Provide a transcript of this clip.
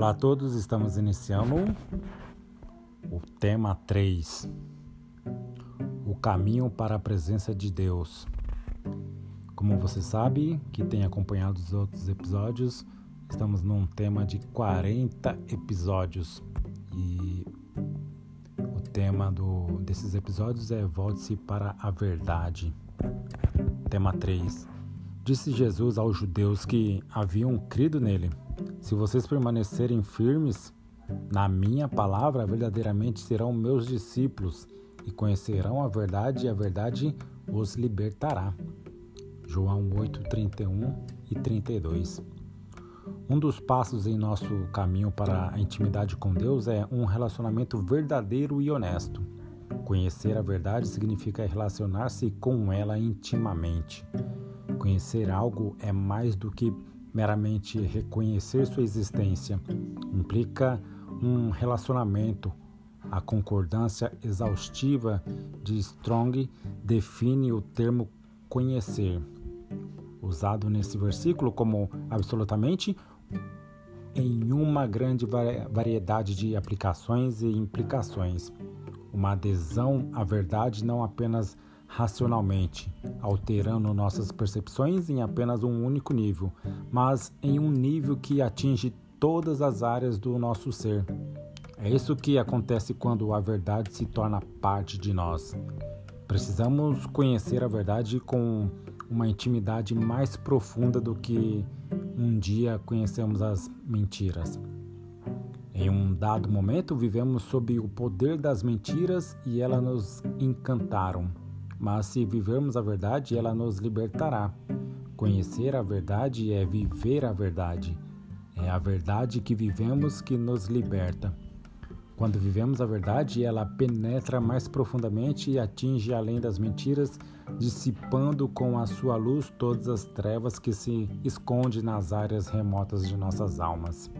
Olá a todos, estamos iniciando o tema 3, o caminho para a presença de Deus. Como você sabe, que tem acompanhado os outros episódios, estamos num tema de 40 episódios e o tema do, desses episódios é Volte-se para a Verdade. Tema 3. Disse Jesus aos judeus que haviam crido nele se vocês permanecerem firmes na minha palavra, verdadeiramente serão meus discípulos e conhecerão a verdade, e a verdade os libertará. João 8, 31 e 32. Um dos passos em nosso caminho para a intimidade com Deus é um relacionamento verdadeiro e honesto. Conhecer a verdade significa relacionar-se com ela intimamente. Conhecer algo é mais do que meramente reconhecer sua existência. Implica um relacionamento. A concordância exaustiva de Strong define o termo conhecer, usado nesse versículo como absolutamente em uma grande variedade de aplicações e implicações. Uma adesão à verdade não apenas racionalmente, alterando nossas percepções em apenas um único nível, mas em um nível que atinge todas as áreas do nosso ser. É isso que acontece quando a verdade se torna parte de nós. Precisamos conhecer a verdade com uma intimidade mais profunda do que um dia conhecemos as mentiras. Em um dado momento, vivemos sob o poder das mentiras e elas nos encantaram. Mas se vivermos a verdade, ela nos libertará. Conhecer a verdade é viver a verdade. É a verdade que vivemos que nos liberta. Quando vivemos a verdade, ela penetra mais profundamente e atinge além das mentiras, dissipando com a sua luz todas as trevas que se escondem nas áreas remotas de nossas almas.